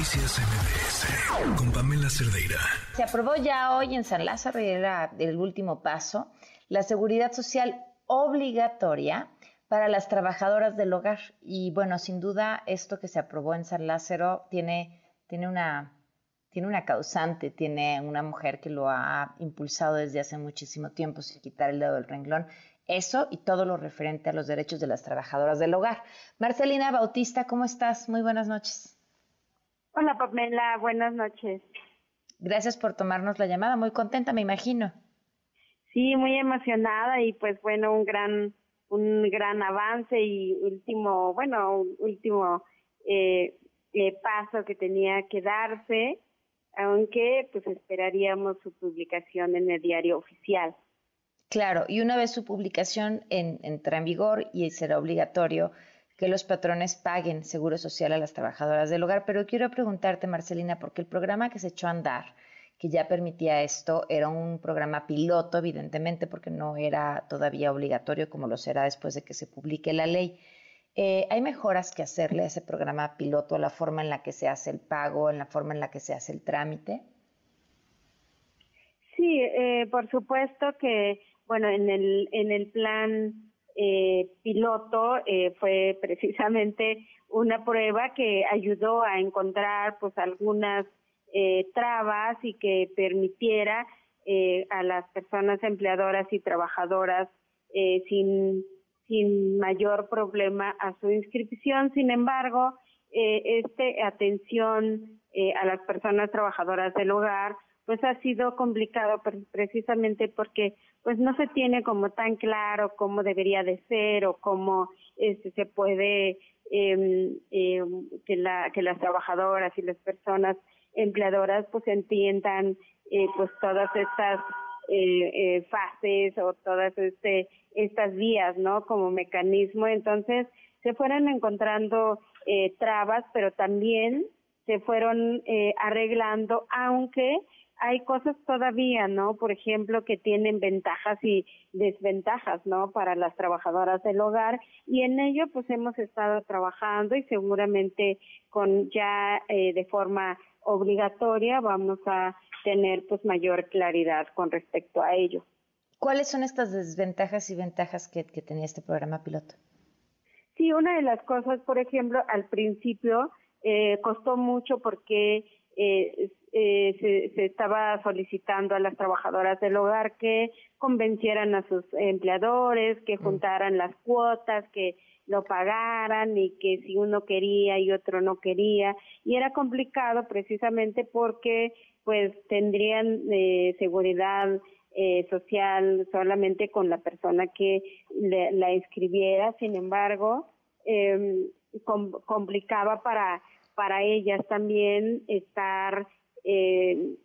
Noticias MBS con Pamela Cerdeira. Se aprobó ya hoy en San Lázaro era el último paso la seguridad social obligatoria para las trabajadoras del hogar. Y bueno, sin duda esto que se aprobó en San Lázaro tiene, tiene, una, tiene una causante, tiene una mujer que lo ha impulsado desde hace muchísimo tiempo sin quitar el dedo del renglón. Eso y todo lo referente a los derechos de las trabajadoras del hogar. Marcelina Bautista, ¿cómo estás? Muy buenas noches. Hola Pamela, buenas noches. Gracias por tomarnos la llamada, muy contenta me imagino. Sí, muy emocionada y pues bueno, un gran un gran avance y último, bueno, último eh, eh, paso que tenía que darse, aunque pues esperaríamos su publicación en el diario oficial. Claro, y una vez su publicación en, entra en vigor y será obligatorio, que los patrones paguen seguro social a las trabajadoras del hogar. Pero quiero preguntarte, Marcelina, porque el programa que se echó a andar, que ya permitía esto, era un programa piloto, evidentemente, porque no era todavía obligatorio como lo será después de que se publique la ley. Eh, ¿Hay mejoras que hacerle a ese programa piloto, a la forma en la que se hace el pago, en la forma en la que se hace el trámite? Sí, eh, por supuesto que, bueno, en el, en el plan eh, piloto eh, fue precisamente una prueba que ayudó a encontrar pues algunas eh, trabas y que permitiera eh, a las personas empleadoras y trabajadoras eh, sin sin mayor problema a su inscripción. Sin embargo, eh, este atención a las personas trabajadoras del hogar pues ha sido complicado precisamente porque pues no se tiene como tan claro cómo debería de ser o cómo este, se puede eh, que la que las trabajadoras y las personas empleadoras pues entiendan eh, pues todas estas eh, eh, fases o todas este estas vías no como mecanismo. Entonces se fueron encontrando eh, trabas pero también se fueron arreglando aunque hay cosas todavía, ¿no? Por ejemplo, que tienen ventajas y desventajas, ¿no? Para las trabajadoras del hogar y en ello pues hemos estado trabajando y seguramente con ya eh, de forma obligatoria vamos a tener pues mayor claridad con respecto a ello. ¿Cuáles son estas desventajas y ventajas que, que tenía este programa piloto? Sí, una de las cosas, por ejemplo, al principio eh, costó mucho porque eh, eh, se, se, estaba solicitando a las trabajadoras del hogar que convencieran a sus empleadores, que mm. juntaran las cuotas, que lo pagaran y que si uno quería y otro no quería. Y era complicado precisamente porque pues tendrían eh, seguridad eh, social solamente con la persona que le, la inscribiera. Sin embargo, com complicaba para para ellas también estar eh,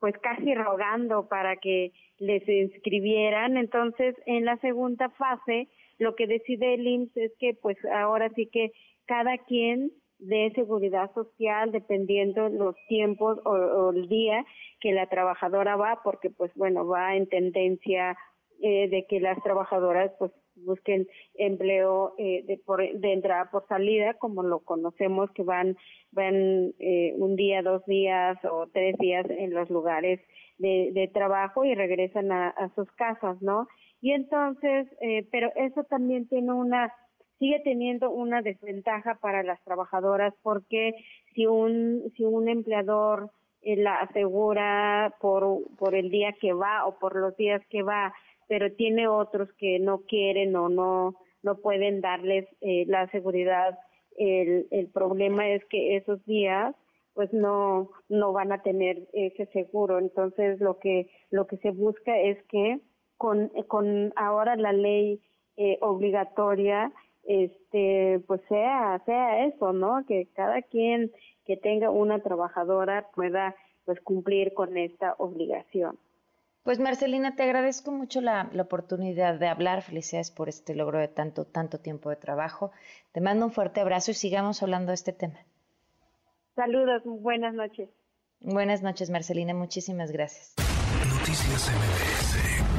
pues casi rogando para que les inscribieran. Entonces, en la segunda fase, lo que decide el IMSS es que pues ahora sí que cada quien de seguridad social dependiendo los tiempos o, el día que la trabajadora va porque pues bueno va en tendencia eh, de que las trabajadoras pues busquen empleo eh, de, por, de entrada por salida, como lo conocemos, que van, van eh, un día, dos días o tres días en los lugares de, de trabajo y regresan a, sus casas, ¿no? Y entonces, eh, pero eso también tiene una, sigue teniendo una desventaja para las trabajadoras porque si un, si un empleador eh, la asegura por, por el día que va o por los días que va, pero tiene otros que no quieren o no no pueden darles eh, la seguridad. El, el problema es que esos días pues no no van a tener ese seguro. Entonces lo que lo que se busca es que con con ahora la ley eh, obligatoria este pues sea sea eso, ¿no? Que cada quien que tenga una trabajadora pueda pues cumplir con esta obligación. Pues Marcelina, te agradezco mucho la, la, oportunidad de hablar. Felicidades por este logro de tanto, tanto tiempo de trabajo. Te mando un fuerte abrazo y sigamos hablando de este tema. Saludos, buenas noches. Buenas noches, Marcelina. Muchísimas gracias. Noticias MBS